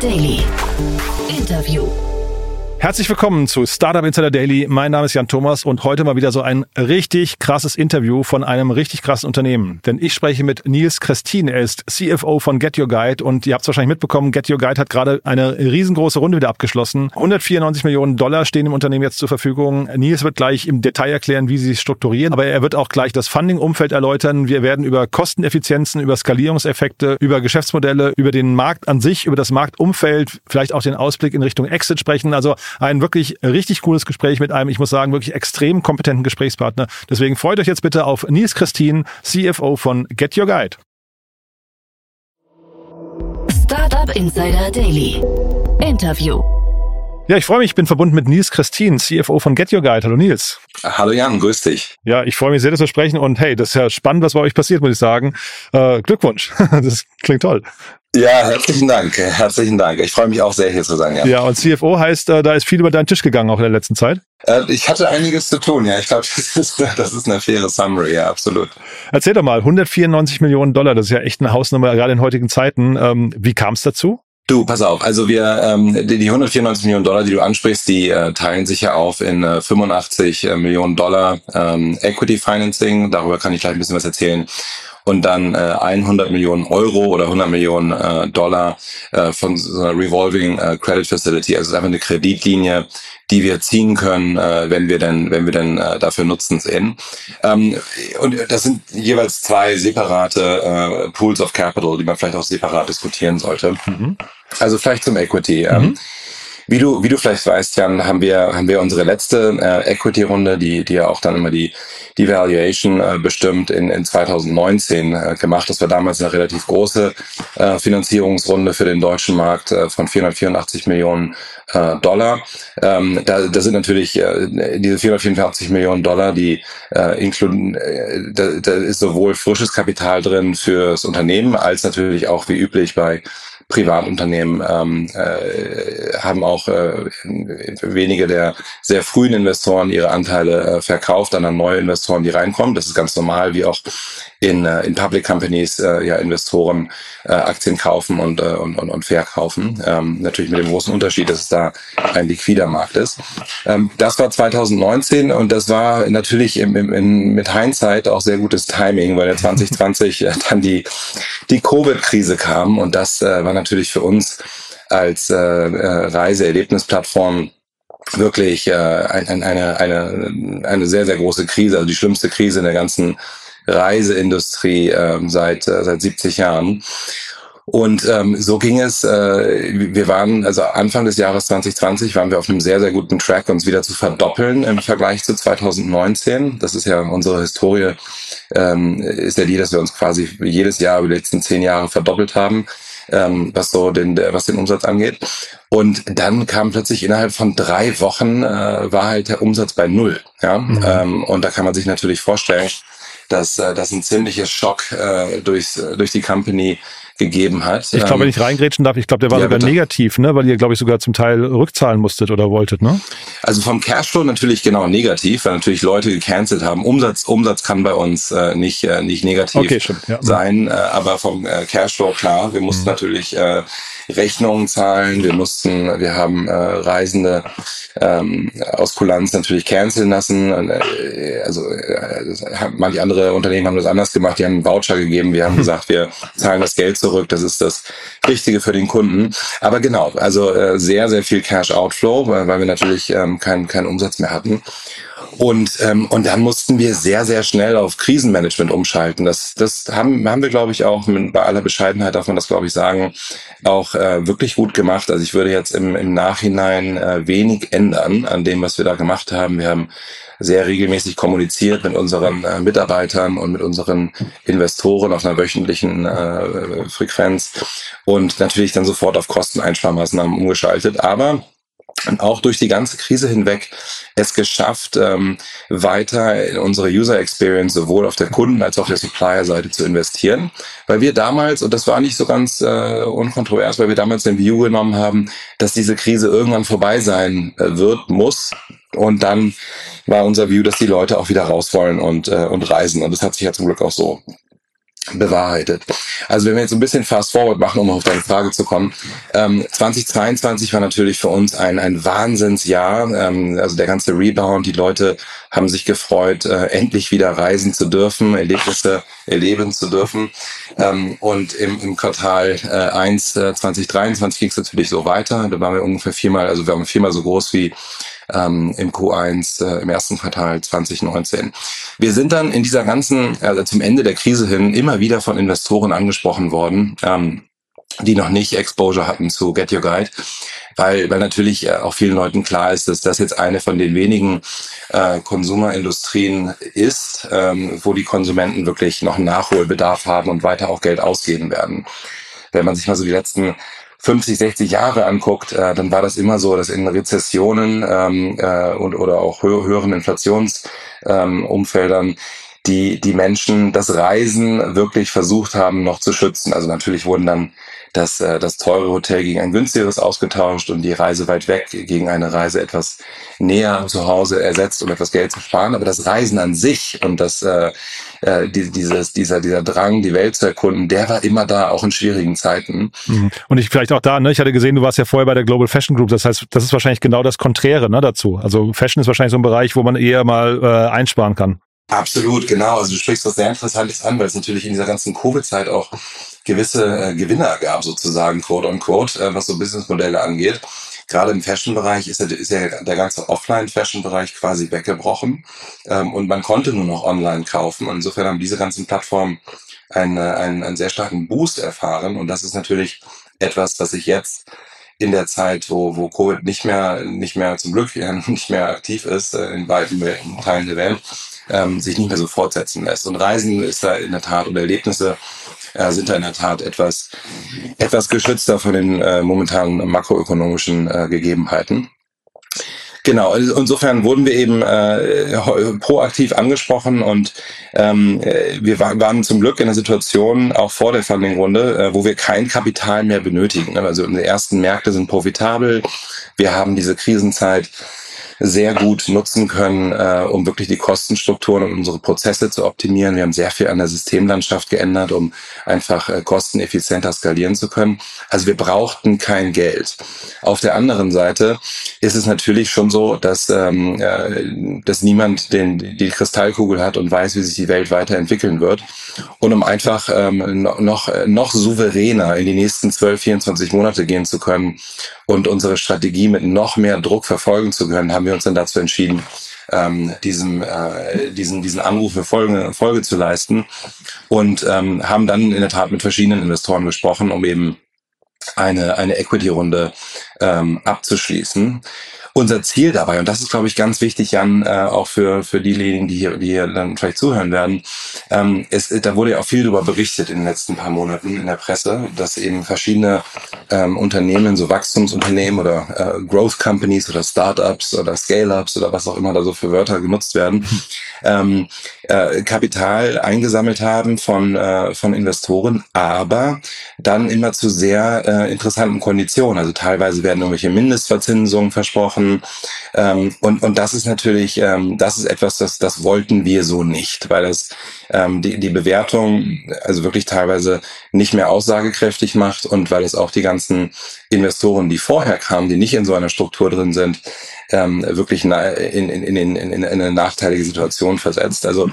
Daily. Interview. Herzlich willkommen zu Startup Insider Daily. Mein Name ist Jan Thomas und heute mal wieder so ein richtig krasses Interview von einem richtig krassen Unternehmen. Denn ich spreche mit Nils Christin. Er ist CFO von Get Your Guide und ihr habt es wahrscheinlich mitbekommen, Get Your Guide hat gerade eine riesengroße Runde wieder abgeschlossen. 194 Millionen Dollar stehen im Unternehmen jetzt zur Verfügung. Nils wird gleich im Detail erklären, wie sie sich strukturieren, aber er wird auch gleich das Funding-Umfeld erläutern. Wir werden über Kosteneffizienzen, über Skalierungseffekte, über Geschäftsmodelle, über den Markt an sich, über das Marktumfeld, vielleicht auch den Ausblick in Richtung Exit sprechen. Also ein wirklich richtig cooles Gespräch mit einem, ich muss sagen, wirklich extrem kompetenten Gesprächspartner. Deswegen freut euch jetzt bitte auf Nils Christine, CFO von Get Your Guide. Startup Insider Daily. Interview. Ja, ich freue mich, ich bin verbunden mit Nils Christine, CFO von Get Your Guide. Hallo Nils. Hallo Jan, grüß dich. Ja, ich freue mich sehr, dass wir sprechen und hey, das ist ja spannend, was bei euch passiert, muss ich sagen. Äh, Glückwunsch, das klingt toll. Ja, herzlichen Dank, herzlichen Dank. Ich freue mich auch sehr, hier zu sein. Ja, ja und CFO heißt, äh, da ist viel über deinen Tisch gegangen auch in der letzten Zeit. Äh, ich hatte einiges zu tun, ja. Ich glaube, das ist, das ist eine faire Summary, ja, absolut. Erzähl doch mal, 194 Millionen Dollar, das ist ja echt eine Hausnummer, gerade in heutigen Zeiten. Ähm, wie kam es dazu? Du, pass auf. Also wir, ähm, die, die 194 Millionen Dollar, die du ansprichst, die äh, teilen sich ja auf in äh, 85 äh, Millionen Dollar ähm, Equity Financing. Darüber kann ich gleich ein bisschen was erzählen und dann äh, 100 Millionen Euro oder 100 Millionen äh, Dollar äh, von so einer Revolving äh, Credit Facility. Also es ist einfach eine Kreditlinie, die wir ziehen können, äh, wenn wir denn, wenn wir denn äh, dafür Nutzen sehen. Ähm, und das sind jeweils zwei separate äh, Pools of Capital, die man vielleicht auch separat diskutieren sollte. Mhm. Also vielleicht zum Equity. Ähm, mhm. Wie du, wie du vielleicht weißt, Jan, haben wir, haben wir unsere letzte äh, Equity-Runde, die, die ja auch dann immer die, die Valuation äh, bestimmt, in, in 2019 äh, gemacht. Das war damals eine relativ große äh, Finanzierungsrunde für den deutschen Markt äh, von 484 Millionen äh, Dollar. Ähm, da, da sind natürlich äh, diese 484 Millionen Dollar, die äh, inkludieren, äh, da, da ist sowohl frisches Kapital drin fürs Unternehmen als natürlich auch wie üblich bei Privatunternehmen ähm, äh, haben auch äh, wenige der sehr frühen Investoren ihre Anteile äh, verkauft an neue Investoren, die reinkommen. Das ist ganz normal, wie auch in, äh, in Public Companies äh, ja Investoren äh, Aktien kaufen und, äh, und, und, und verkaufen. Ähm, natürlich mit dem großen Unterschied, dass es da ein liquider Markt ist. Ähm, das war 2019 und das war natürlich im, im, in, mit Hindsight auch sehr gutes Timing, weil ja 2020 äh, dann die, die Covid-Krise kam und das äh, war natürlich für uns als äh, äh, Reiseerlebnisplattform wirklich äh, ein, eine, eine, eine sehr, sehr große Krise, also die schlimmste Krise in der ganzen Reiseindustrie äh, seit, äh, seit 70 Jahren. Und ähm, so ging es. Äh, wir waren, also Anfang des Jahres 2020 waren wir auf einem sehr, sehr guten Track, uns wieder zu verdoppeln im Vergleich zu 2019. Das ist ja unsere Historie, ähm, ist ja die, dass wir uns quasi jedes Jahr über die letzten zehn Jahre verdoppelt haben, ähm, was so den, was den Umsatz angeht. Und dann kam plötzlich innerhalb von drei Wochen äh, war halt der Umsatz bei null. Ja, mhm. ähm, und da kann man sich natürlich vorstellen, dass äh, das ein ziemliches Schock äh, durchs, durch die Company gegeben hat. Ich glaube, wenn ich reingrätschen darf, ich glaube, der war ja, sogar bitte. negativ, ne? weil ihr, glaube ich, sogar zum Teil rückzahlen musstet oder wolltet, ne? Also vom Cashflow natürlich genau negativ, weil natürlich Leute gecancelt haben. Umsatz, Umsatz kann bei uns äh, nicht, äh, nicht negativ okay, ja. sein, äh, aber vom äh, Cashflow klar, wir mussten mhm. natürlich äh, Rechnungen zahlen, wir mussten, wir haben äh, Reisende ähm, aus Kulanz natürlich canceln lassen. Äh, also äh, manche andere Unternehmen haben das anders gemacht, die haben einen Voucher gegeben, wir haben gesagt, wir zahlen das Geld zurück, das ist das Richtige für den Kunden. Aber genau, also äh, sehr, sehr viel Cash Outflow, weil, weil wir natürlich ähm, keinen keinen Umsatz mehr hatten. Und, ähm, und dann mussten wir sehr, sehr schnell auf Krisenmanagement umschalten. Das, das haben, haben wir, glaube ich, auch mit, bei aller Bescheidenheit darf man das, glaube ich, sagen, auch äh, wirklich gut gemacht. Also ich würde jetzt im, im Nachhinein äh, wenig ändern an dem, was wir da gemacht haben. Wir haben sehr regelmäßig kommuniziert mit unseren äh, Mitarbeitern und mit unseren Investoren auf einer wöchentlichen äh, Frequenz und natürlich dann sofort auf Kosteneinsparmaßnahmen umgeschaltet. Aber und auch durch die ganze Krise hinweg es geschafft, ähm, weiter in unsere User Experience sowohl auf der Kunden- als auch der Supplier-Seite zu investieren. Weil wir damals, und das war nicht so ganz äh, unkontrovers, weil wir damals den View genommen haben, dass diese Krise irgendwann vorbei sein äh, wird, muss. Und dann war unser View, dass die Leute auch wieder raus wollen und, äh, und reisen. Und das hat sich ja zum Glück auch so bewahrheitet. Also wenn wir jetzt ein bisschen fast forward machen, um auf deine Frage zu kommen. Ähm, 2022 war natürlich für uns ein, ein Wahnsinnsjahr. Ähm, also der ganze Rebound, die Leute haben sich gefreut, äh, endlich wieder reisen zu dürfen, Erlebnisse erleben zu dürfen. Ähm, und im, im Quartal äh, 1 äh, 2023 ging es natürlich so weiter. Da waren wir ungefähr viermal, also wir waren viermal so groß wie ähm, im Q1 äh, im ersten Quartal 2019. Wir sind dann in dieser ganzen, also zum Ende der Krise hin, immer wieder von Investoren angesprochen worden, ähm, die noch nicht Exposure hatten zu Get Your Guide, weil, weil natürlich äh, auch vielen Leuten klar ist, dass das jetzt eine von den wenigen äh, Konsumerindustrien ist, ähm, wo die Konsumenten wirklich noch Nachholbedarf haben und weiter auch Geld ausgeben werden. Wenn man sich mal so die letzten 50, 60 Jahre anguckt, äh, dann war das immer so, dass in Rezessionen ähm, äh, und oder auch hö höheren Inflationsumfeldern ähm, die die Menschen das Reisen wirklich versucht haben noch zu schützen. Also natürlich wurden dann das, äh, das teure Hotel gegen ein günstigeres ausgetauscht und die Reise weit weg gegen eine Reise etwas näher zu Hause ersetzt, um etwas Geld zu sparen. Aber das Reisen an sich und das, äh, äh, die, dieses, dieser, dieser Drang, die Welt zu erkunden, der war immer da, auch in schwierigen Zeiten. Mhm. Und ich vielleicht auch da, ne, ich hatte gesehen, du warst ja vorher bei der Global Fashion Group, das heißt, das ist wahrscheinlich genau das Konträre ne, dazu. Also Fashion ist wahrscheinlich so ein Bereich, wo man eher mal äh, einsparen kann. Absolut, genau. Also du sprichst was sehr Interessantes an, weil es natürlich in dieser ganzen Covid-Zeit auch gewisse äh, Gewinner gab, sozusagen, quote on quote, äh, was so Businessmodelle angeht. Gerade im Fashion-Bereich ist ja, ist ja der ganze Offline-Fashion-Bereich quasi weggebrochen ähm, und man konnte nur noch online kaufen. Und insofern haben diese ganzen Plattformen einen, einen, einen sehr starken Boost erfahren und das ist natürlich etwas, was sich jetzt in der Zeit, wo, wo Covid nicht mehr, nicht mehr zum Glück nicht mehr aktiv ist, äh, in weiten Teilen der Welt, ähm, sich nicht mehr so fortsetzen lässt. Und Reisen ist da in der Tat oder Erlebnisse äh, sind da in der Tat etwas, etwas geschützter von den äh, momentanen makroökonomischen äh, Gegebenheiten. Genau, also insofern wurden wir eben äh, proaktiv angesprochen und ähm, äh, wir waren zum Glück in der Situation, auch vor der Funding-Runde, äh, wo wir kein Kapital mehr benötigen. Also unsere ersten Märkte sind profitabel. Wir haben diese Krisenzeit sehr gut nutzen können, äh, um wirklich die Kostenstrukturen und unsere Prozesse zu optimieren. Wir haben sehr viel an der Systemlandschaft geändert, um einfach äh, kosteneffizienter skalieren zu können. Also wir brauchten kein Geld. Auf der anderen Seite ist es natürlich schon so, dass, ähm, äh, dass niemand den, die Kristallkugel hat und weiß, wie sich die Welt weiterentwickeln wird. Und um einfach ähm, noch, noch souveräner in die nächsten 12, 24 Monate gehen zu können und unsere Strategie mit noch mehr Druck verfolgen zu können, haben wir uns dann dazu entschieden, ähm, diesem, äh, diesen, diesen Anruf für Folge, Folge zu leisten und ähm, haben dann in der Tat mit verschiedenen Investoren gesprochen, um eben eine, eine Equity-Runde ähm, abzuschließen. Unser Ziel dabei, und das ist, glaube ich, ganz wichtig, Jan, äh, auch für, für diejenigen, die hier, die hier dann vielleicht zuhören werden, ähm, ist, da wurde ja auch viel darüber berichtet in den letzten paar Monaten in der Presse, dass eben verschiedene ähm, Unternehmen, so Wachstumsunternehmen oder äh, Growth Companies oder Startups oder Scale-Ups oder was auch immer da so für Wörter genutzt werden, ähm, äh, Kapital eingesammelt haben von, äh, von Investoren, aber dann immer zu sehr äh, interessanten Konditionen. Also teilweise werden irgendwelche Mindestverzinsungen versprochen, ähm, und, und das ist natürlich, ähm, das ist etwas, das, das wollten wir so nicht, weil das ähm, die, die Bewertung also wirklich teilweise nicht mehr aussagekräftig macht und weil es auch die ganzen Investoren, die vorher kamen, die nicht in so einer Struktur drin sind, ähm, wirklich in, in, in, in, in eine nachteilige Situation versetzt. Also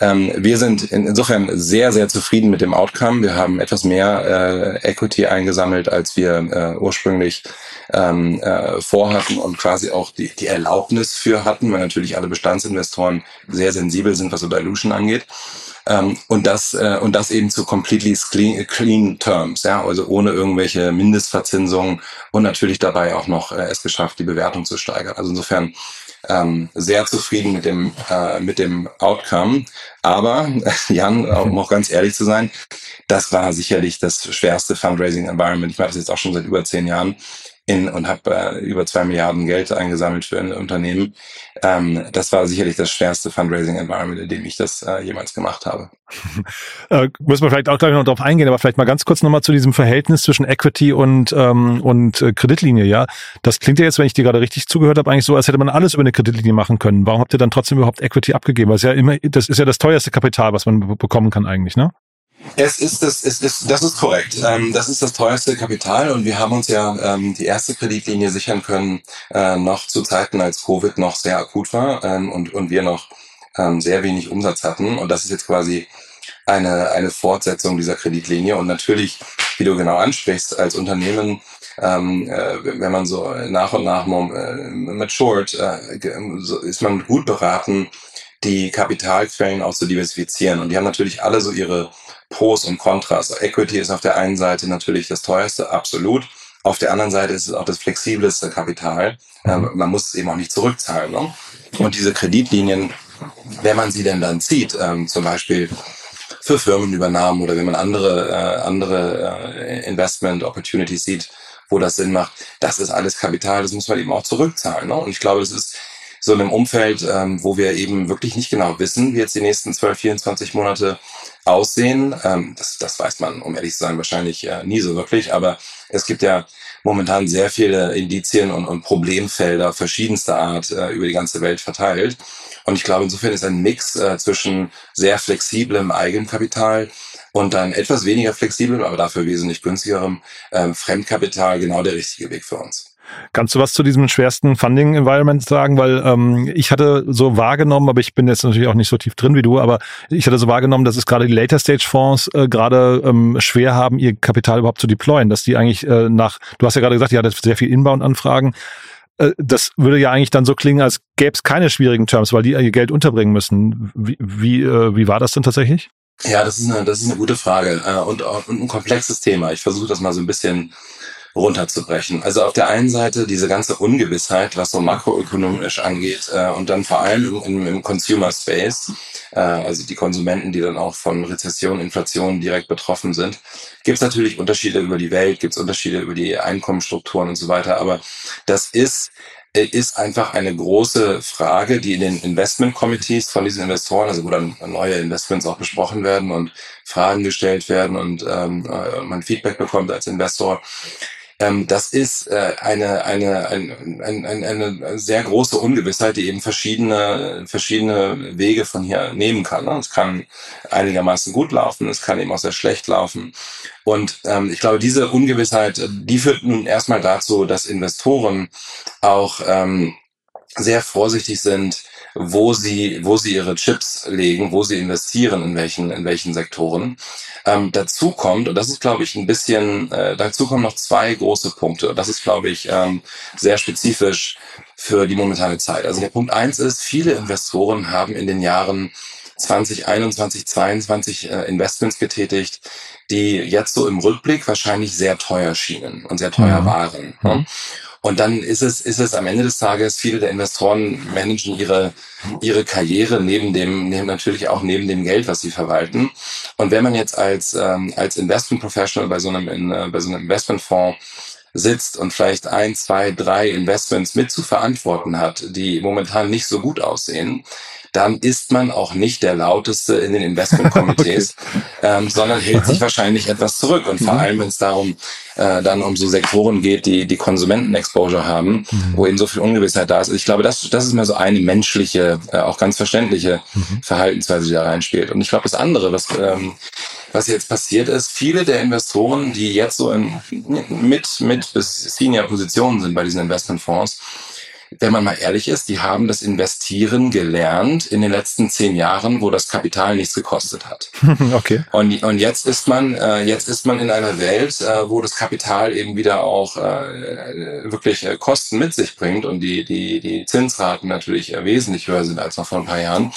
ähm, wir sind insofern sehr, sehr zufrieden mit dem Outcome. Wir haben etwas mehr äh, Equity eingesammelt, als wir äh, ursprünglich ähm, äh, vorhatten und quasi auch die, die Erlaubnis für hatten, weil natürlich alle Bestandsinvestoren sehr sensibel sind, was so Dilution angeht. Ähm, und das äh, und das eben zu completely clean, clean terms, ja, also ohne irgendwelche Mindestverzinsungen und natürlich dabei auch noch äh, es geschafft, die Bewertung zu steigern. Also insofern ähm, sehr zufrieden mit dem äh, mit dem Outcome. Aber Jan, um auch ganz ehrlich zu sein, das war sicherlich das schwerste Fundraising Environment. Ich mache das jetzt auch schon seit über zehn Jahren in und habe äh, über zwei Milliarden Geld eingesammelt für ein Unternehmen. Ähm, das war sicherlich das schwerste Fundraising-Environment, in dem ich das äh, jemals gemacht habe. äh, müssen wir vielleicht auch gleich noch darauf eingehen, aber vielleicht mal ganz kurz nochmal zu diesem Verhältnis zwischen Equity und, ähm, und äh, Kreditlinie, ja. Das klingt ja jetzt, wenn ich dir gerade richtig zugehört habe, eigentlich so, als hätte man alles über eine Kreditlinie machen können. Warum habt ihr dann trotzdem überhaupt Equity abgegeben? Weil es ja immer, das ist ja das teuerste Kapital, was man bekommen kann eigentlich, ne? Es ist das, es ist, das ist korrekt. Ähm, das ist das teuerste Kapital und wir haben uns ja ähm, die erste Kreditlinie sichern können, äh, noch zu Zeiten, als Covid noch sehr akut war ähm, und, und wir noch ähm, sehr wenig Umsatz hatten. Und das ist jetzt quasi eine, eine Fortsetzung dieser Kreditlinie. Und natürlich, wie du genau ansprichst, als Unternehmen, ähm, äh, wenn man so nach und nach äh, matured, äh, ist man gut beraten, die Kapitalquellen auch zu diversifizieren. Und die haben natürlich alle so ihre Pros und Kontras. Equity ist auf der einen Seite natürlich das teuerste, absolut. Auf der anderen Seite ist es auch das flexibelste Kapital. Ähm, man muss es eben auch nicht zurückzahlen. Ne? Und diese Kreditlinien, wenn man sie denn dann zieht, ähm, zum Beispiel für Firmenübernahmen oder wenn man andere, äh, andere äh, Investment Opportunities sieht, wo das Sinn macht, das ist alles Kapital, das muss man eben auch zurückzahlen. Ne? Und ich glaube, das ist so in einem Umfeld, ähm, wo wir eben wirklich nicht genau wissen, wie jetzt die nächsten 12, 24 Monate aussehen. Ähm, das, das weiß man, um ehrlich zu sein, wahrscheinlich äh, nie so wirklich. Aber es gibt ja momentan sehr viele Indizien und, und Problemfelder verschiedenster Art äh, über die ganze Welt verteilt. Und ich glaube, insofern ist ein Mix äh, zwischen sehr flexiblem Eigenkapital und dann etwas weniger flexiblem, aber dafür wesentlich günstigerem ähm, Fremdkapital genau der richtige Weg für uns. Kannst du was zu diesem schwersten Funding-Environment sagen? Weil ähm, ich hatte so wahrgenommen, aber ich bin jetzt natürlich auch nicht so tief drin wie du, aber ich hatte so wahrgenommen, dass es gerade die Later-Stage-Fonds äh, gerade ähm, schwer haben, ihr Kapital überhaupt zu deployen, dass die eigentlich äh, nach, du hast ja gerade gesagt, ihr hattet sehr viel Inbound-Anfragen, äh, das würde ja eigentlich dann so klingen, als gäbe es keine schwierigen Terms, weil die ihr Geld unterbringen müssen. Wie, wie, äh, wie war das denn tatsächlich? Ja, das ist eine, das ist eine gute Frage äh, und, und ein komplexes Thema. Ich versuche das mal so ein bisschen runterzubrechen. Also auf der einen Seite diese ganze Ungewissheit, was so makroökonomisch angeht äh, und dann vor allem im, im Consumer Space, äh, also die Konsumenten, die dann auch von Rezession, Inflation direkt betroffen sind, gibt es natürlich Unterschiede über die Welt, gibt es Unterschiede über die Einkommensstrukturen und so weiter. Aber das ist ist einfach eine große Frage, die in den Investment Committees von diesen Investoren, also wo dann neue Investments auch besprochen werden und Fragen gestellt werden und ähm, äh, man Feedback bekommt als Investor, ähm, das ist äh, eine, eine, ein, ein, ein, eine sehr große Ungewissheit, die eben verschiedene, verschiedene Wege von hier nehmen kann. Ne? Es kann einigermaßen gut laufen, es kann eben auch sehr schlecht laufen. Und ähm, ich glaube, diese Ungewissheit, die führt nun erstmal dazu, dass Investoren auch ähm, sehr vorsichtig sind, wo sie, wo sie ihre Chips legen, wo sie investieren, in welchen, in welchen Sektoren. Ähm, dazu kommt, und das ist, glaube ich, ein bisschen, äh, dazu kommen noch zwei große Punkte. Das ist, glaube ich, ähm, sehr spezifisch für die momentane Zeit. Also der Punkt eins ist, viele Investoren haben in den Jahren 2021, 2022 äh, Investments getätigt, die jetzt so im Rückblick wahrscheinlich sehr teuer schienen und sehr teuer mhm. waren. Mhm. Und dann ist es, ist es am Ende des Tages, viele der Investoren managen ihre, ihre Karriere neben dem, neben natürlich auch neben dem Geld, was sie verwalten. Und wenn man jetzt als, ähm, als Investment Professional bei so einem, in, äh, bei so einem Investmentfonds sitzt und vielleicht ein, zwei, drei Investments mit zu verantworten hat, die momentan nicht so gut aussehen, dann ist man auch nicht der lauteste in den Investmentkomitees, okay. ähm, sondern hält sich wahrscheinlich etwas zurück. Und vor mhm. allem, wenn es darum äh, dann um so Sektoren geht, die die Konsumenten-Exposure haben, mhm. wo eben so viel Ungewissheit da ist. Ich glaube, das, das ist mir so eine menschliche, äh, auch ganz verständliche mhm. Verhaltensweise, die da reinspielt. Und ich glaube, das andere, was ähm, was jetzt passiert ist, viele der Investoren, die jetzt so in, mit, mit bis Senior-Positionen sind bei diesen Investmentfonds, wenn man mal ehrlich ist, die haben das Investieren gelernt in den letzten zehn Jahren, wo das Kapital nichts gekostet hat. Okay. Und, und jetzt ist man, äh, jetzt ist man in einer Welt, äh, wo das Kapital eben wieder auch äh, wirklich äh, Kosten mit sich bringt und die, die, die Zinsraten natürlich äh, wesentlich höher sind als noch vor ein paar Jahren.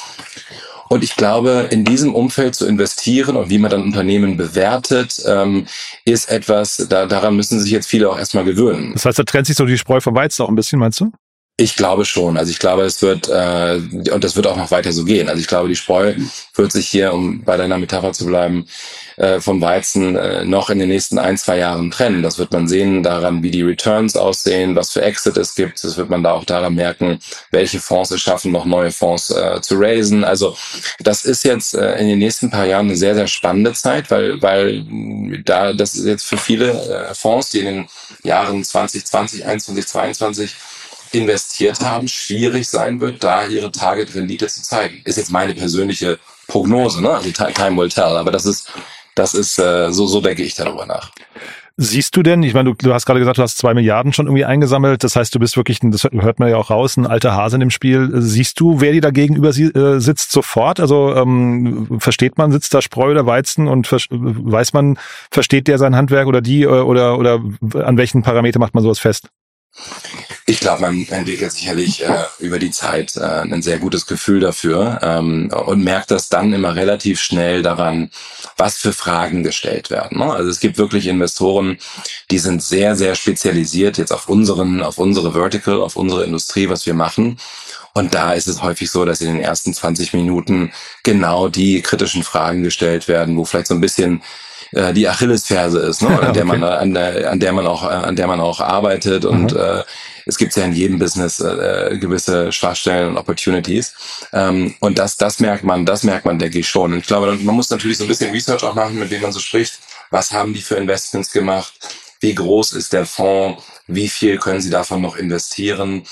Und ich glaube, in diesem Umfeld zu investieren und wie man dann Unternehmen bewertet, ähm, ist etwas, da, daran müssen sich jetzt viele auch erstmal gewöhnen. Das heißt, da trennt sich so die Spreu vom Weizen auch ein bisschen, meinst du? Ich glaube schon. Also ich glaube, es wird äh, und das wird auch noch weiter so gehen. Also ich glaube, die Spreu wird sich hier, um bei deiner Metapher zu bleiben, äh, vom Weizen äh, noch in den nächsten ein, zwei Jahren trennen. Das wird man sehen daran, wie die Returns aussehen, was für Exit es gibt. Das wird man da auch daran merken, welche Fonds es schaffen, noch neue Fonds äh, zu raisen. Also das ist jetzt äh, in den nächsten paar Jahren eine sehr, sehr spannende Zeit, weil, weil da das ist jetzt für viele äh, Fonds, die in den Jahren 2020, 2021, 2022 investiert haben, schwierig sein wird, da ihre Target-Rendite zu zeigen. Ist jetzt meine persönliche Prognose, ne? Also time will tell, aber das ist Das ist, äh, so, so denke ich darüber nach. Siehst du denn, ich meine, du, du hast gerade gesagt, du hast zwei Milliarden schon irgendwie eingesammelt, das heißt, du bist wirklich, das hört man ja auch raus, ein alter Hase in dem Spiel. Siehst du, wer die da gegenüber äh, sitzt sofort? Also ähm, versteht man, sitzt da Spreu oder Weizen und weiß man, versteht der sein Handwerk oder die äh, oder, oder an welchen Parameter macht man sowas fest? Ich glaube, man entwickelt sicherlich äh, über die Zeit äh, ein sehr gutes Gefühl dafür ähm, und merkt das dann immer relativ schnell daran, was für Fragen gestellt werden. Ne? Also es gibt wirklich Investoren, die sind sehr, sehr spezialisiert jetzt auf unseren, auf unsere Vertical, auf unsere Industrie, was wir machen. Und da ist es häufig so, dass in den ersten 20 Minuten genau die kritischen Fragen gestellt werden, wo vielleicht so ein bisschen äh, die Achillesferse ist, ne? an der man an der, an der man auch an der man auch arbeitet. Und mhm. äh, es gibt ja in jedem Business äh, gewisse Schwachstellen und Opportunities. Ähm, und das das merkt man das merkt man denke ich schon. Und ich glaube man muss natürlich so ein bisschen Research auch machen mit wem man so spricht. Was haben die für Investments gemacht wie groß ist der Fonds wie viel können sie davon noch investieren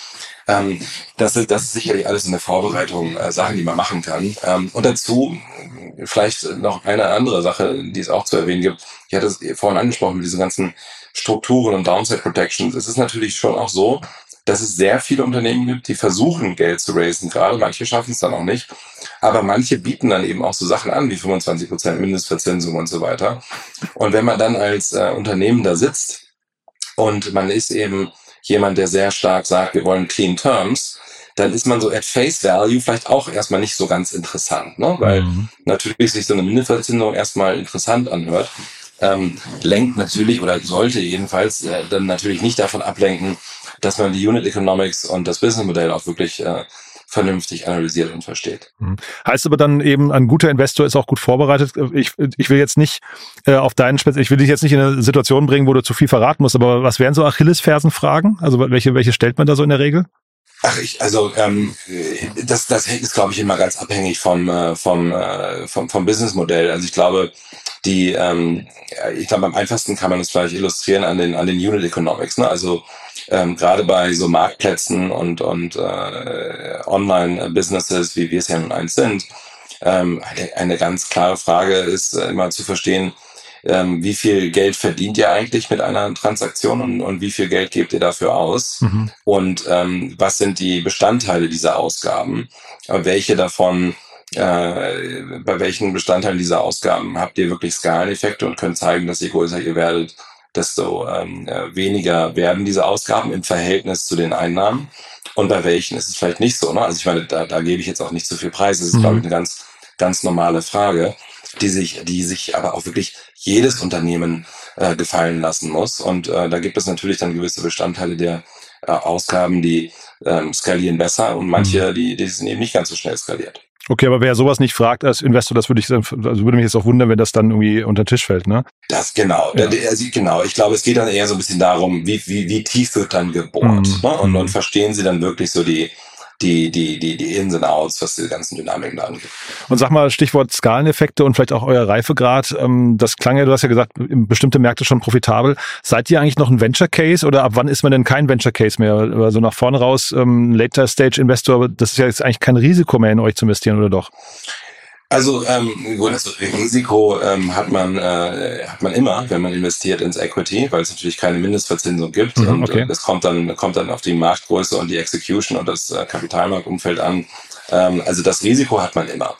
ähm, das, ist, das ist sicherlich alles in der Vorbereitung äh, Sachen, die man machen kann. Ähm, und dazu vielleicht noch eine andere Sache, die es auch zu erwähnen gibt. Ich hatte es vorhin angesprochen mit diesen ganzen Strukturen und Downside Protections. Es ist natürlich schon auch so, dass es sehr viele Unternehmen gibt, die versuchen, Geld zu raisen. Gerade manche schaffen es dann auch nicht. Aber manche bieten dann eben auch so Sachen an, wie 25 Prozent Mindestverzinsung und so weiter. Und wenn man dann als äh, Unternehmen da sitzt und man ist eben jemand, der sehr stark sagt, wir wollen clean terms, dann ist man so at face value vielleicht auch erstmal nicht so ganz interessant, ne? weil mhm. natürlich sich so eine Mindestverzinsung erstmal interessant anhört, ähm, lenkt natürlich oder sollte jedenfalls äh, dann natürlich nicht davon ablenken, dass man die Unit Economics und das Businessmodell auch wirklich äh, vernünftig analysiert und versteht. Mhm. Heißt aber dann eben, ein guter Investor ist auch gut vorbereitet. Ich, ich will jetzt nicht äh, auf deinen Spitz, ich will dich jetzt nicht in eine Situation bringen, wo du zu viel verraten musst, aber was wären so Achillesfersenfragen? Also welche, welche stellt man da so in der Regel? Ach, ich, also ähm, das, das ist, glaube ich, immer ganz abhängig vom, äh, vom, äh, vom, vom Businessmodell. Also ich glaube, die, ähm, ich glaube, am einfachsten kann man das vielleicht illustrieren an den, an den Unit Economics. Ne? Also ähm, gerade bei so Marktplätzen und, und äh, Online-Businesses, wie wir es ja nun eins sind, ähm, eine, eine ganz klare Frage ist äh, immer zu verstehen, ähm, wie viel Geld verdient ihr eigentlich mit einer Transaktion und, und wie viel Geld gebt ihr dafür aus? Mhm. und ähm, was sind die Bestandteile dieser Ausgaben, welche davon äh, bei welchen Bestandteilen dieser Ausgaben habt ihr wirklich Skaleneffekte und könnt zeigen, dass je größer ihr werdet, desto ähm, äh, weniger werden diese Ausgaben im Verhältnis zu den Einnahmen. Und bei welchen ist es vielleicht nicht so. Ne? Also ich meine, da, da gebe ich jetzt auch nicht zu viel Preis. Das ist, mhm. glaube ich, eine ganz, ganz normale Frage, die sich, die sich aber auch wirklich jedes Unternehmen äh, gefallen lassen muss. Und äh, da gibt es natürlich dann gewisse Bestandteile der äh, Ausgaben, die ähm, skalieren besser und manche, mhm. die, die sind eben nicht ganz so schnell skaliert. Okay, aber wer sowas nicht fragt als Investor, das würde ich, also würde mich jetzt auch wundern, wenn das dann irgendwie unter den Tisch fällt, ne? Das genau, ja. also, genau. Ich glaube, es geht dann eher so ein bisschen darum, wie wie wie tief wird dann gebohrt, mhm. ne? Und, und verstehen Sie dann wirklich so die die, die, die, die Ins und Outs, was die ganzen Dynamiken da angeht. Und sag mal, Stichwort Skaleneffekte und vielleicht auch euer Reifegrad. Ähm, das klang ja, du hast ja gesagt, bestimmte Märkte schon profitabel. Seid ihr eigentlich noch ein Venture Case oder ab wann ist man denn kein Venture Case mehr? Also nach vorne raus, ähm, Later Stage Investor, das ist ja jetzt eigentlich kein Risiko mehr in euch zu investieren, oder doch? Also ähm, gut, also Risiko ähm, hat man äh, hat man immer, wenn man investiert ins Equity, weil es natürlich keine Mindestverzinsung gibt mhm, und äh, das kommt dann kommt dann auf die Marktgröße und die Execution und das äh, Kapitalmarktumfeld an. Ähm, also das Risiko hat man immer.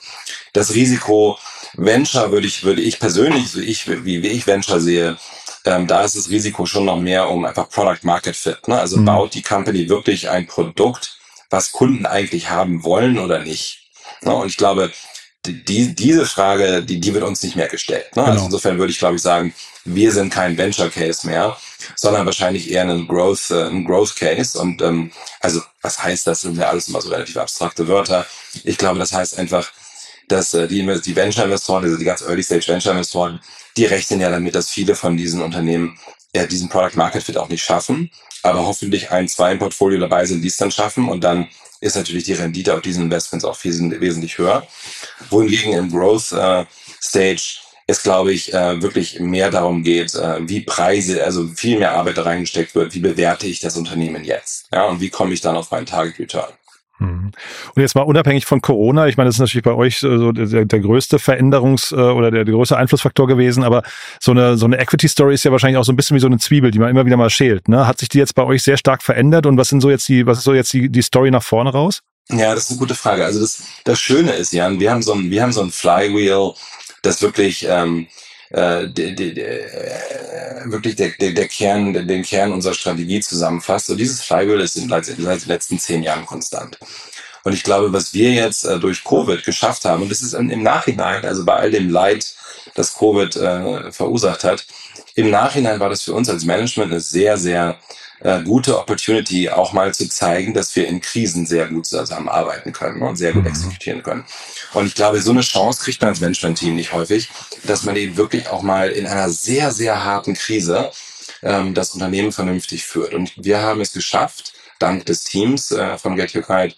Das Risiko Venture würde ich würde ich persönlich, so ich wie, wie ich Venture sehe, ähm, da ist das Risiko schon noch mehr um einfach Product Market Fit. Ne? Also mhm. baut die Company wirklich ein Produkt, was Kunden eigentlich haben wollen oder nicht. Ne? Und ich glaube, die, diese Frage, die, die wird uns nicht mehr gestellt. Ne? Also genau. Also insofern würde ich, glaube ich, sagen, wir sind kein Venture Case mehr, sondern wahrscheinlich eher ein Growth, äh, ein Growth Case. Und ähm, also was heißt das? Das sind ja alles immer so relativ abstrakte Wörter. Ich glaube, das heißt einfach, dass äh, die, die Venture-Investoren, also die ganz Early-Stage Venture-Investoren, die rechnen ja damit, dass viele von diesen Unternehmen ja diesen Product Market Fit auch nicht schaffen, aber hoffentlich ein, zwei im Portfolio dabei sind, die es dann schaffen und dann ist natürlich die Rendite auf diesen Investments auch wesentlich höher. Wohingegen im Growth äh, Stage es, glaube ich, äh, wirklich mehr darum geht, äh, wie Preise, also viel mehr Arbeit reingesteckt wird, wie bewerte ich das Unternehmen jetzt? Ja, und wie komme ich dann auf meinen Target Return? Mhm. Und jetzt mal unabhängig von Corona, ich meine, das ist natürlich bei euch so der, der größte Veränderungs- äh, oder der, der größte Einflussfaktor gewesen, aber so eine, so eine Equity-Story ist ja wahrscheinlich auch so ein bisschen wie so eine Zwiebel, die man immer wieder mal schält. Ne? Hat sich die jetzt bei euch sehr stark verändert und was sind so jetzt die, was ist so jetzt die, die Story nach vorne raus? Ja, das ist eine gute Frage. Also das, das Schöne ist, Jan, wir haben so ein, wir haben so ein Flywheel, das wirklich ähm, äh, de, de, de, äh, wirklich der, der, der Kern, der, den Kern unserer Strategie zusammenfasst. Und dieses Flywheel ist seit den letzten zehn Jahren konstant. Und ich glaube, was wir jetzt äh, durch Covid geschafft haben, und das ist im Nachhinein, also bei all dem Leid, das Covid äh, verursacht hat, im Nachhinein war das für uns als Management eine sehr, sehr äh, gute Opportunity, auch mal zu zeigen, dass wir in Krisen sehr gut zusammenarbeiten können und sehr gut mhm. exekutieren können. Und ich glaube, so eine Chance kriegt man als Management-Team nicht häufig, dass man eben wirklich auch mal in einer sehr, sehr harten Krise ähm, das Unternehmen vernünftig führt. Und wir haben es geschafft, dank des Teams äh, von Get Your Kite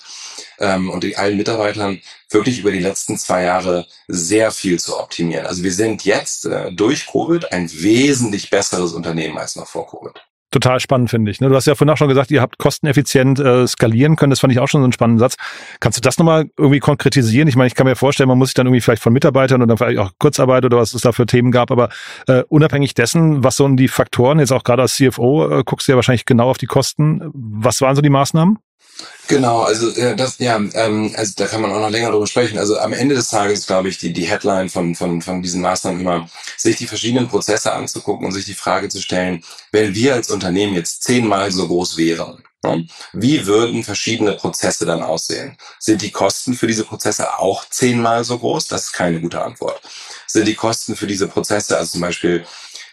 ähm, und allen Mitarbeitern wirklich über die letzten zwei Jahre sehr viel zu optimieren. Also wir sind jetzt äh, durch Covid ein wesentlich besseres Unternehmen als noch vor Covid total spannend, finde ich. Ne? Du hast ja vorhin auch schon gesagt, ihr habt kosteneffizient äh, skalieren können. Das fand ich auch schon so einen spannenden Satz. Kannst du das nochmal irgendwie konkretisieren? Ich meine, ich kann mir vorstellen, man muss sich dann irgendwie vielleicht von Mitarbeitern oder vielleicht auch Kurzarbeit oder was es da für Themen gab, aber äh, unabhängig dessen, was so die Faktoren, jetzt auch gerade als CFO, äh, guckst du ja wahrscheinlich genau auf die Kosten. Was waren so die Maßnahmen? Genau, also äh, das ja, ähm, also da kann man auch noch länger drüber sprechen. Also am Ende des Tages glaube ich die die Headline von von von diesen Maßnahmen immer, sich die verschiedenen Prozesse anzugucken und sich die Frage zu stellen, wenn wir als Unternehmen jetzt zehnmal so groß wären, ne, wie würden verschiedene Prozesse dann aussehen? Sind die Kosten für diese Prozesse auch zehnmal so groß? Das ist keine gute Antwort. Sind die Kosten für diese Prozesse, also zum Beispiel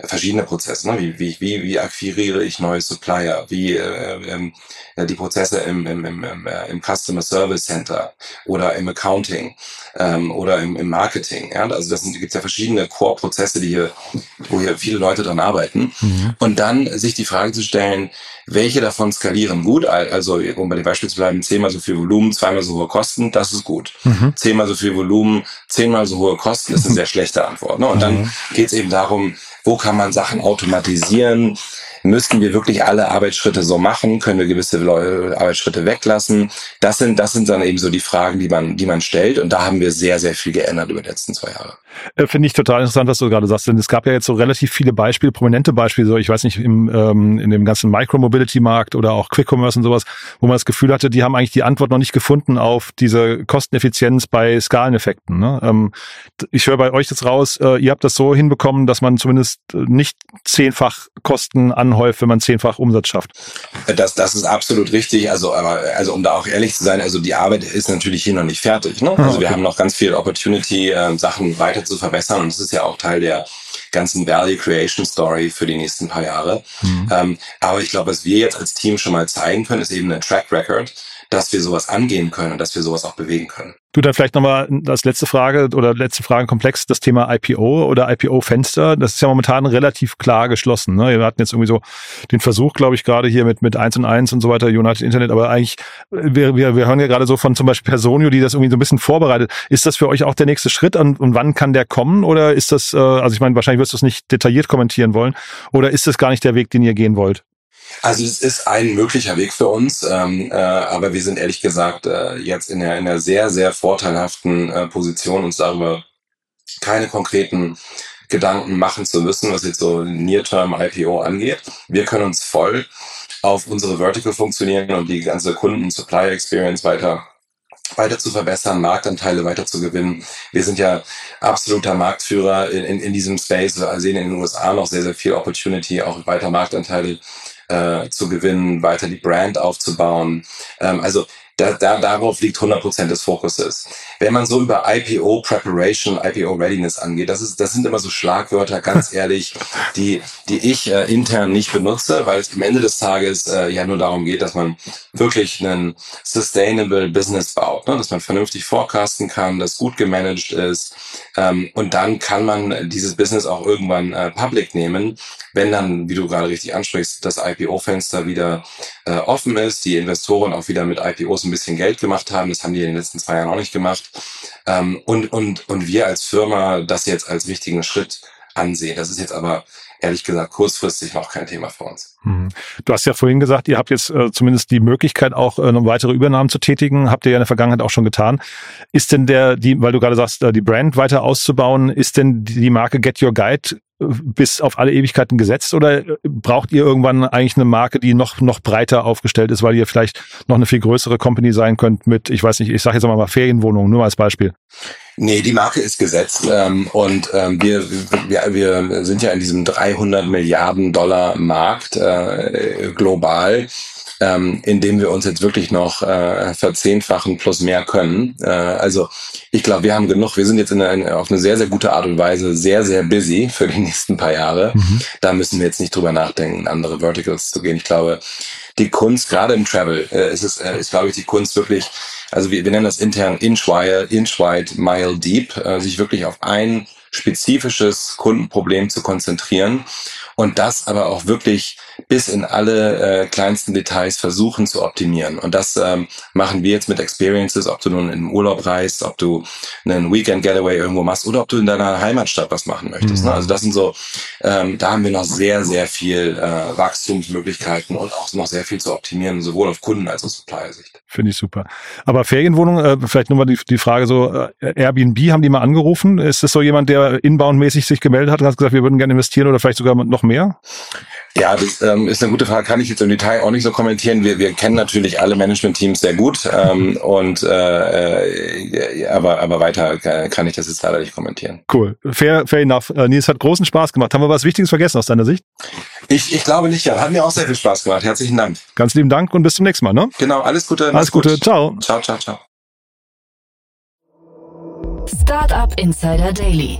verschiedene Prozesse, ne? wie, wie, wie, wie akquiriere ich neue Supplier, wie äh, ähm, die Prozesse im, im, im, im, äh, im Customer Service Center oder im Accounting ähm, oder im, im Marketing. Ja? Also das gibt ja verschiedene Core-Prozesse, die hier, wo hier viele Leute dran arbeiten. Mhm. Und dann sich die Frage zu stellen, welche davon skalieren gut? Also, um bei dem Beispiel zu bleiben, zehnmal so viel Volumen, zweimal so hohe Kosten, das ist gut. Mhm. Zehnmal so viel Volumen, zehnmal so hohe Kosten, ist eine sehr schlechte Antwort. Ne? Und dann mhm. geht es eben darum, wo kann man Sachen automatisieren? Müssten wir wirklich alle Arbeitsschritte so machen? Können wir gewisse Arbeitsschritte weglassen? Das sind, das sind dann eben so die Fragen, die man, die man stellt. Und da haben wir sehr, sehr viel geändert über die letzten zwei Jahre. Äh, Finde ich total interessant, was du gerade sagst, denn es gab ja jetzt so relativ viele Beispiele, prominente Beispiele, so ich weiß nicht, im, ähm, in dem ganzen Micro-Mobility-Markt oder auch Quick-Commerce und sowas, wo man das Gefühl hatte, die haben eigentlich die Antwort noch nicht gefunden auf diese Kosteneffizienz bei Skaleneffekten. Ne? Ähm, ich höre bei euch jetzt raus, äh, ihr habt das so hinbekommen, dass man zumindest nicht zehnfach Kosten an anhäuft, wenn man zehnfach Umsatz schafft. Das, das ist absolut richtig. Also, aber, also um da auch ehrlich zu sein, also die Arbeit ist natürlich hier noch nicht fertig. Ne? Ah, also okay. wir haben noch ganz viel Opportunity, äh, Sachen weiter zu verbessern und das ist ja auch Teil der ganzen Value Creation Story für die nächsten paar Jahre. Mhm. Ähm, aber ich glaube, was wir jetzt als Team schon mal zeigen können, ist eben ein Track Record, dass wir sowas angehen können und dass wir sowas auch bewegen können. Du dann vielleicht nochmal als letzte Frage oder letzte Fragenkomplex das Thema IPO oder IPO-Fenster. Das ist ja momentan relativ klar geschlossen. Ne? Wir hatten jetzt irgendwie so den Versuch, glaube ich, gerade hier mit, mit 1 und 1 und so weiter, United Internet, aber eigentlich, wir, wir, wir hören ja gerade so von zum Beispiel Personio, die das irgendwie so ein bisschen vorbereitet. Ist das für euch auch der nächste Schritt und, und wann kann der kommen? Oder ist das, äh, also ich meine, wahrscheinlich wirst du es nicht detailliert kommentieren wollen, oder ist das gar nicht der Weg, den ihr gehen wollt? Also es ist ein möglicher Weg für uns, ähm, äh, aber wir sind ehrlich gesagt äh, jetzt in einer, in einer sehr, sehr vorteilhaften äh, Position, uns darüber keine konkreten Gedanken machen zu müssen, was jetzt so Near-Term IPO angeht. Wir können uns voll auf unsere Vertical funktionieren und die ganze Kunden-Supplier-Experience weiter weiter zu verbessern, Marktanteile weiter zu gewinnen. Wir sind ja absoluter Marktführer in, in, in diesem Space. Wir sehen in den USA noch sehr, sehr viel Opportunity, auch weiter Marktanteile äh, zu gewinnen, weiter die Brand aufzubauen. Ähm, also da, da, darauf liegt 100% des Fokuses. Wenn man so über IPO Preparation, IPO Readiness angeht, das, ist, das sind immer so Schlagwörter, ganz ehrlich, die, die ich äh, intern nicht benutze, weil es am Ende des Tages äh, ja nur darum geht, dass man wirklich einen sustainable Business baut, ne? dass man vernünftig forecasten kann, das gut gemanagt ist ähm, und dann kann man dieses Business auch irgendwann äh, public nehmen, wenn dann, wie du gerade richtig ansprichst, das IPO-Fenster wieder äh, offen ist, die Investoren auch wieder mit IPOs ein bisschen Geld gemacht haben. Das haben die in den letzten zwei Jahren auch nicht gemacht. Ähm, und, und, und wir als Firma das jetzt als wichtigen Schritt ansehen. Das ist jetzt aber ehrlich gesagt kurzfristig noch kein Thema für uns. Mhm. Du hast ja vorhin gesagt, ihr habt jetzt äh, zumindest die Möglichkeit, auch äh, noch weitere Übernahmen zu tätigen. Habt ihr ja in der Vergangenheit auch schon getan. Ist denn der, die, weil du gerade sagst, äh, die Brand weiter auszubauen, ist denn die Marke Get Your Guide bis auf alle Ewigkeiten gesetzt oder braucht ihr irgendwann eigentlich eine Marke, die noch noch breiter aufgestellt ist, weil ihr vielleicht noch eine viel größere Company sein könnt mit, ich weiß nicht, ich sage jetzt mal Ferienwohnungen, nur als Beispiel. Nee, die Marke ist gesetzt ähm, und ähm, wir, wir, wir sind ja in diesem 300 Milliarden Dollar Markt äh, global ähm, indem wir uns jetzt wirklich noch äh, verzehnfachen plus mehr können. Äh, also ich glaube, wir haben genug. Wir sind jetzt in eine, auf eine sehr, sehr gute Art und Weise sehr, sehr busy für die nächsten paar Jahre. Mhm. Da müssen wir jetzt nicht drüber nachdenken, andere Verticals zu gehen. Ich glaube, die Kunst, gerade im Travel, äh, ist es, äh, ist, glaube ich, die Kunst wirklich, also wir, wir nennen das intern Inch Wide, Inch Wide, Mile Deep, äh, sich wirklich auf ein spezifisches Kundenproblem zu konzentrieren und das aber auch wirklich bis in alle äh, kleinsten Details versuchen zu optimieren. Und das ähm, machen wir jetzt mit Experiences, ob du nun im Urlaub reist, ob du einen Weekend Getaway irgendwo machst oder ob du in deiner Heimatstadt was machen möchtest. Ne? Mhm. Ne? Also das sind so, ähm, da haben wir noch sehr, sehr viel äh, Wachstumsmöglichkeiten und auch noch sehr viel zu optimieren, sowohl auf Kunden- als auch Supplier-Sicht. Finde ich super. Aber Ferienwohnung, äh, vielleicht nur mal die, die Frage so, äh, Airbnb haben die mal angerufen? Ist das so jemand, der inbound-mäßig sich gemeldet hat und hat gesagt, wir würden gerne investieren oder vielleicht sogar noch mehr? Ja, das ähm, ist eine gute Frage. Kann ich jetzt im Detail auch nicht so kommentieren. Wir, wir kennen natürlich alle Management-Teams sehr gut ähm, und äh, äh, aber aber weiter kann ich das jetzt leider nicht kommentieren. Cool, fair, fair enough. Äh, Nils hat großen Spaß gemacht. Haben wir was Wichtiges vergessen aus deiner Sicht? Ich, ich glaube nicht. Ja, hat mir auch sehr viel Spaß gemacht. Herzlichen Dank. Ganz lieben Dank und bis zum nächsten Mal. Ne? Genau, alles Gute. Alles Gute. Gut. Ciao. Ciao, ciao, ciao. Startup Insider Daily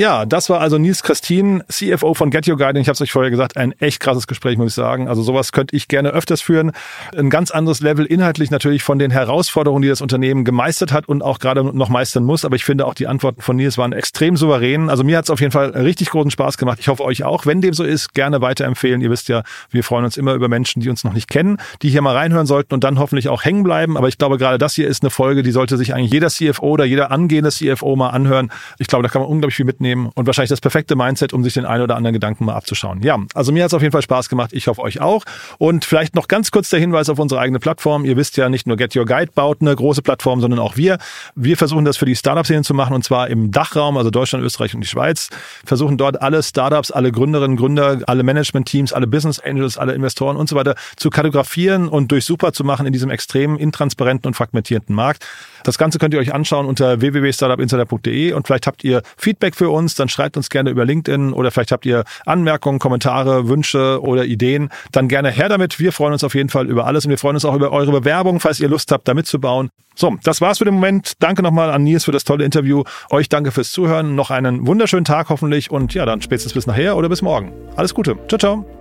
Ja, das war also Nils Christine, CFO von Get Your Guide. Ich habe es euch vorher gesagt, ein echt krasses Gespräch, muss ich sagen. Also sowas könnte ich gerne öfters führen. Ein ganz anderes Level inhaltlich natürlich von den Herausforderungen, die das Unternehmen gemeistert hat und auch gerade noch meistern muss. Aber ich finde auch die Antworten von Nils waren extrem souverän. Also mir hat es auf jeden Fall richtig großen Spaß gemacht. Ich hoffe euch auch. Wenn dem so ist, gerne weiterempfehlen. Ihr wisst ja, wir freuen uns immer über Menschen, die uns noch nicht kennen, die hier mal reinhören sollten und dann hoffentlich auch hängen bleiben. Aber ich glaube, gerade das hier ist eine Folge, die sollte sich eigentlich jeder CFO oder jeder angehende CFO mal anhören. Ich glaube, da kann man unglaublich viel mitnehmen nehmen und wahrscheinlich das perfekte Mindset, um sich den einen oder anderen Gedanken mal abzuschauen. Ja, also mir hat es auf jeden Fall Spaß gemacht. Ich hoffe euch auch. Und vielleicht noch ganz kurz der Hinweis auf unsere eigene Plattform. Ihr wisst ja, nicht nur Get Your Guide baut eine große Plattform, sondern auch wir. Wir versuchen das für die Startup-Szene zu machen und zwar im Dachraum, also Deutschland, Österreich und die Schweiz. Versuchen dort alle Startups, alle Gründerinnen, Gründer, alle Management-Teams, alle Business Angels, alle Investoren und so weiter zu kartografieren und durchsuchbar zu machen in diesem extrem intransparenten und fragmentierten Markt. Das Ganze könnt ihr euch anschauen unter www.startupinsider.de und vielleicht habt ihr Feedback für uns, dann schreibt uns gerne über LinkedIn oder vielleicht habt ihr Anmerkungen, Kommentare, Wünsche oder Ideen, dann gerne her damit. Wir freuen uns auf jeden Fall über alles und wir freuen uns auch über eure Bewerbung, falls ihr Lust habt, da mitzubauen. So, das war's für den Moment. Danke nochmal an Nils für das tolle Interview. Euch danke fürs Zuhören. Noch einen wunderschönen Tag hoffentlich und ja, dann spätestens bis nachher oder bis morgen. Alles Gute. Ciao, ciao.